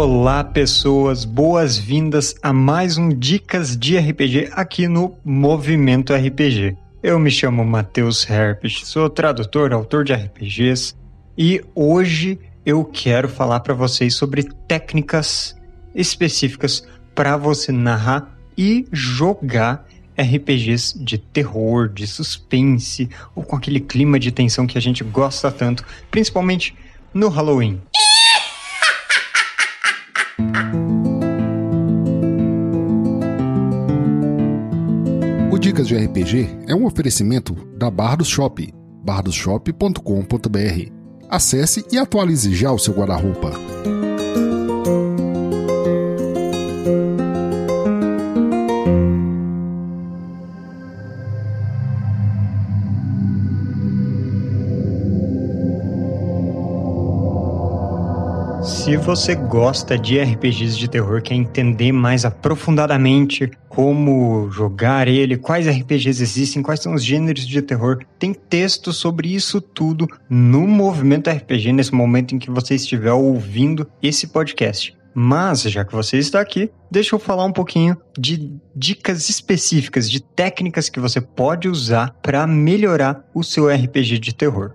Olá, pessoas, boas-vindas a mais um Dicas de RPG aqui no Movimento RPG. Eu me chamo Matheus Herpes, sou tradutor, autor de RPGs e hoje eu quero falar para vocês sobre técnicas específicas para você narrar e jogar RPGs de terror, de suspense ou com aquele clima de tensão que a gente gosta tanto, principalmente no Halloween. Dicas de RPG é um oferecimento da Bardos Shop, bardosshop.com.br. Acesse e atualize já o seu guarda-roupa. Se você gosta de RPGs de terror, quer entender mais aprofundadamente como jogar ele, quais RPGs existem, quais são os gêneros de terror, tem texto sobre isso tudo no Movimento RPG, nesse momento em que você estiver ouvindo esse podcast. Mas, já que você está aqui, deixa eu falar um pouquinho de dicas específicas, de técnicas que você pode usar para melhorar o seu RPG de terror.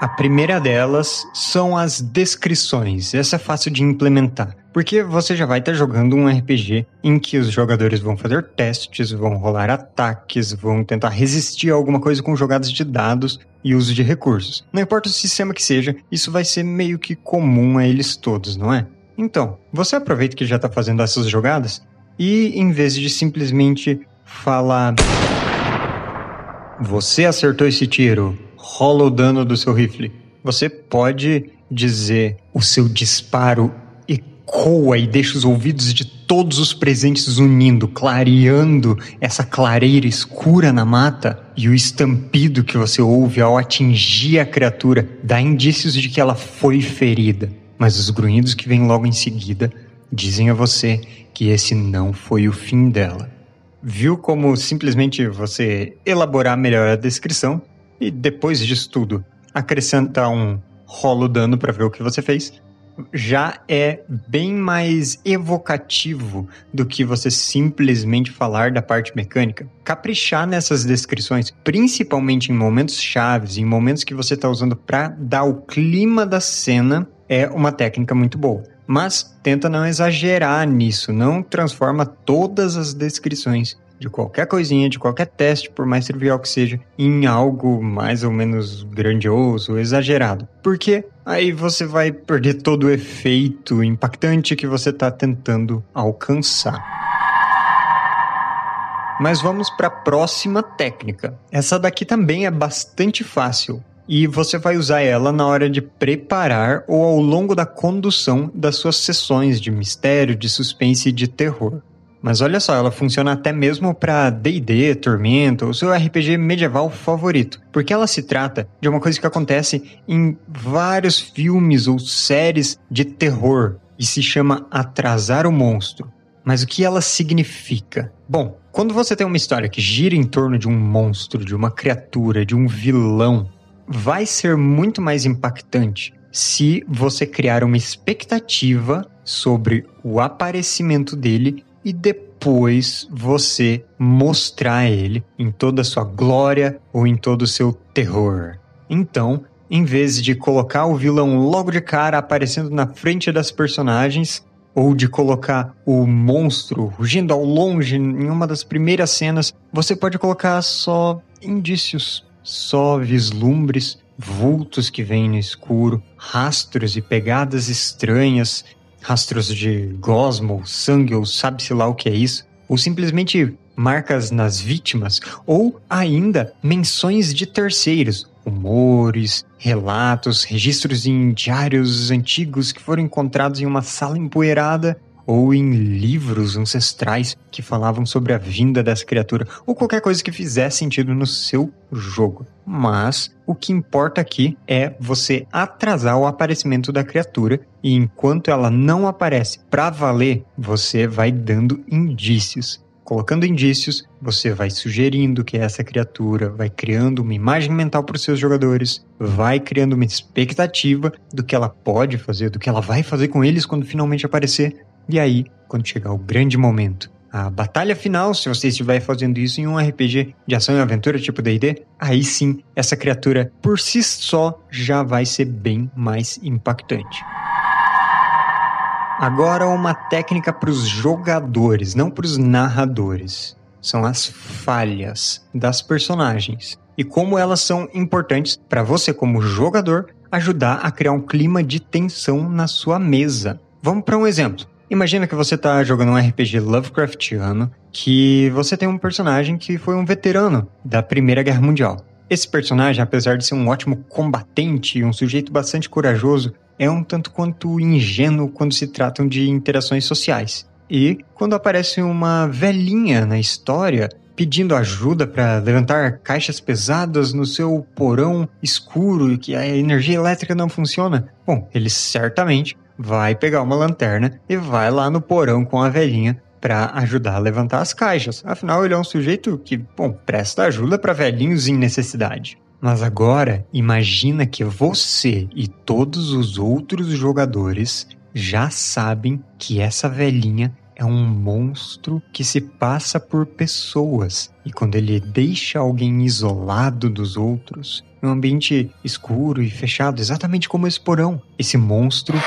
A primeira delas são as descrições. Essa é fácil de implementar, porque você já vai estar jogando um RPG em que os jogadores vão fazer testes, vão rolar ataques, vão tentar resistir a alguma coisa com jogadas de dados e uso de recursos. Não importa o sistema que seja, isso vai ser meio que comum a eles todos, não é? Então, você aproveita que já está fazendo essas jogadas e, em vez de simplesmente falar. Você acertou esse tiro, rola o dano do seu rifle. Você pode dizer o seu disparo ecoa e deixa os ouvidos de todos os presentes unindo, clareando essa clareira escura na mata, e o estampido que você ouve ao atingir a criatura dá indícios de que ela foi ferida. Mas os grunhidos que vêm logo em seguida dizem a você que esse não foi o fim dela. Viu como simplesmente você elaborar melhor a descrição e depois disso tudo, acrescentar um rolo dano para ver o que você fez, já é bem mais evocativo do que você simplesmente falar da parte mecânica. Caprichar nessas descrições, principalmente em momentos chaves, em momentos que você está usando para dar o clima da cena, é uma técnica muito boa. Mas tenta não exagerar nisso, não transforma todas as descrições de qualquer coisinha, de qualquer teste, por mais trivial que seja, em algo mais ou menos grandioso, exagerado. Porque aí você vai perder todo o efeito impactante que você está tentando alcançar. Mas vamos para a próxima técnica. Essa daqui também é bastante fácil. E você vai usar ela na hora de preparar ou ao longo da condução das suas sessões de mistério, de suspense e de terror. Mas olha só, ela funciona até mesmo para D&D, Tormento, o seu RPG medieval favorito, porque ela se trata de uma coisa que acontece em vários filmes ou séries de terror e se chama atrasar o monstro. Mas o que ela significa? Bom, quando você tem uma história que gira em torno de um monstro, de uma criatura, de um vilão, vai ser muito mais impactante se você criar uma expectativa sobre o aparecimento dele e depois você mostrar ele em toda a sua glória ou em todo o seu terror. Então, em vez de colocar o vilão logo de cara aparecendo na frente das personagens, ou de colocar o monstro rugindo ao longe em uma das primeiras cenas, você pode colocar só indícios, só vislumbres, vultos que vêm no escuro, rastros e pegadas estranhas rastros de gosmo, sangue ou sabe-se lá o que é isso, ou simplesmente marcas nas vítimas, ou ainda menções de terceiros, rumores, relatos, registros em diários antigos que foram encontrados em uma sala empoeirada ou em livros ancestrais que falavam sobre a vinda dessa criatura, ou qualquer coisa que fizesse sentido no seu jogo. Mas o que importa aqui é você atrasar o aparecimento da criatura e enquanto ela não aparece para valer, você vai dando indícios colocando indícios, você vai sugerindo que essa criatura, vai criando uma imagem mental para os seus jogadores, vai criando uma expectativa do que ela pode fazer, do que ela vai fazer com eles quando finalmente aparecer. E aí, quando chegar o grande momento, a batalha final, se você estiver fazendo isso em um RPG de ação e aventura tipo D&D, aí sim, essa criatura por si só já vai ser bem mais impactante. Agora uma técnica para os jogadores, não para os narradores. São as falhas das personagens e como elas são importantes para você como jogador ajudar a criar um clima de tensão na sua mesa. Vamos para um exemplo. Imagina que você está jogando um RPG Lovecraftiano que você tem um personagem que foi um veterano da Primeira Guerra Mundial. Esse personagem, apesar de ser um ótimo combatente e um sujeito bastante corajoso, é um tanto quanto ingênuo quando se tratam de interações sociais. E quando aparece uma velhinha na história pedindo ajuda para levantar caixas pesadas no seu porão escuro e que a energia elétrica não funciona, bom, ele certamente vai pegar uma lanterna e vai lá no porão com a velhinha para ajudar a levantar as caixas. Afinal, ele é um sujeito que, bom, presta ajuda para velhinhos em necessidade. Mas agora, imagina que você e todos os outros jogadores já sabem que essa velhinha é um monstro que se passa por pessoas. E quando ele deixa alguém isolado dos outros, em um ambiente escuro e fechado, exatamente como esse porão, esse monstro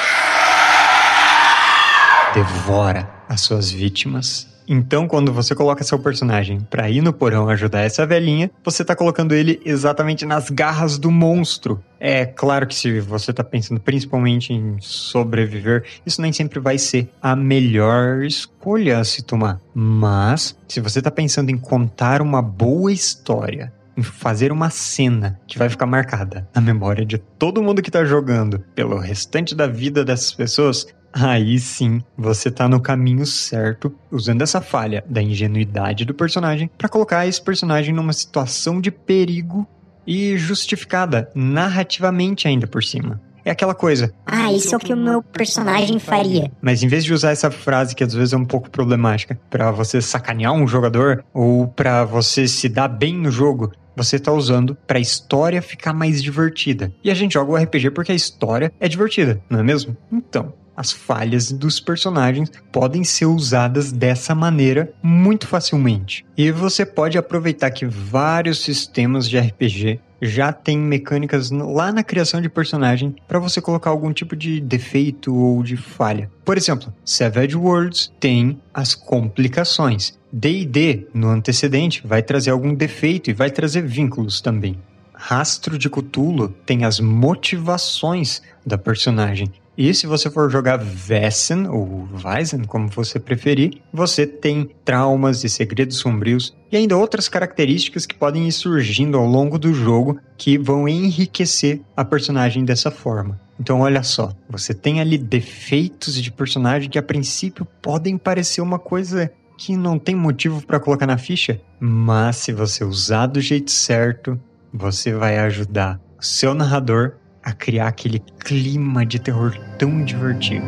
devora as suas vítimas então, quando você coloca seu personagem para ir no porão ajudar essa velhinha, você tá colocando ele exatamente nas garras do monstro. É claro que se você tá pensando principalmente em sobreviver, isso nem sempre vai ser a melhor escolha a se tomar. Mas, se você tá pensando em contar uma boa história, em fazer uma cena que vai ficar marcada na memória de todo mundo que tá jogando pelo restante da vida dessas pessoas, aí sim você tá no caminho certo, usando essa falha da ingenuidade do personagem para colocar esse personagem numa situação de perigo e justificada narrativamente ainda por cima. É aquela coisa. Ah, isso é o que o meu personagem faria. Mas em vez de usar essa frase que às vezes é um pouco problemática para você sacanear um jogador ou para você se dar bem no jogo, você está usando para a história ficar mais divertida. E a gente joga o RPG porque a história é divertida, não é mesmo? Então, as falhas dos personagens podem ser usadas dessa maneira muito facilmente. E você pode aproveitar que vários sistemas de RPG já têm mecânicas lá na criação de personagem para você colocar algum tipo de defeito ou de falha. Por exemplo, Savage Worlds tem as complicações. D&D no antecedente vai trazer algum defeito e vai trazer vínculos também. Rastro de Cthulhu tem as motivações da personagem e se você for jogar Vessen, ou Weizen, como você preferir, você tem traumas e segredos sombrios e ainda outras características que podem ir surgindo ao longo do jogo que vão enriquecer a personagem dessa forma. Então, olha só, você tem ali defeitos de personagem que a princípio podem parecer uma coisa que não tem motivo para colocar na ficha, mas se você usar do jeito certo, você vai ajudar o seu narrador a criar aquele clima de terror tão divertido.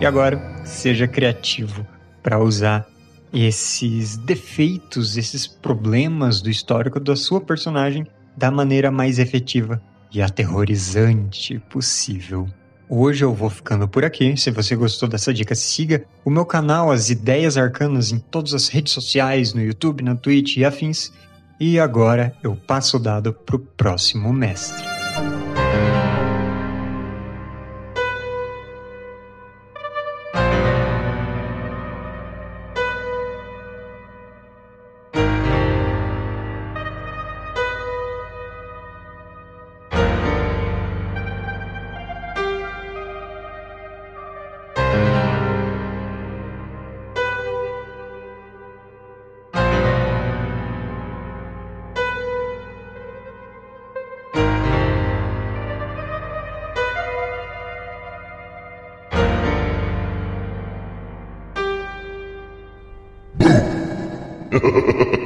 E agora, seja criativo para usar esses defeitos, esses problemas do histórico da sua personagem da maneira mais efetiva e aterrorizante possível. Hoje eu vou ficando por aqui. Se você gostou dessa dica, siga o meu canal As Ideias Arcanas em todas as redes sociais, no YouTube, na Twitch e afins. E agora eu passo o dado pro próximo mestre. Ha ha ha ha!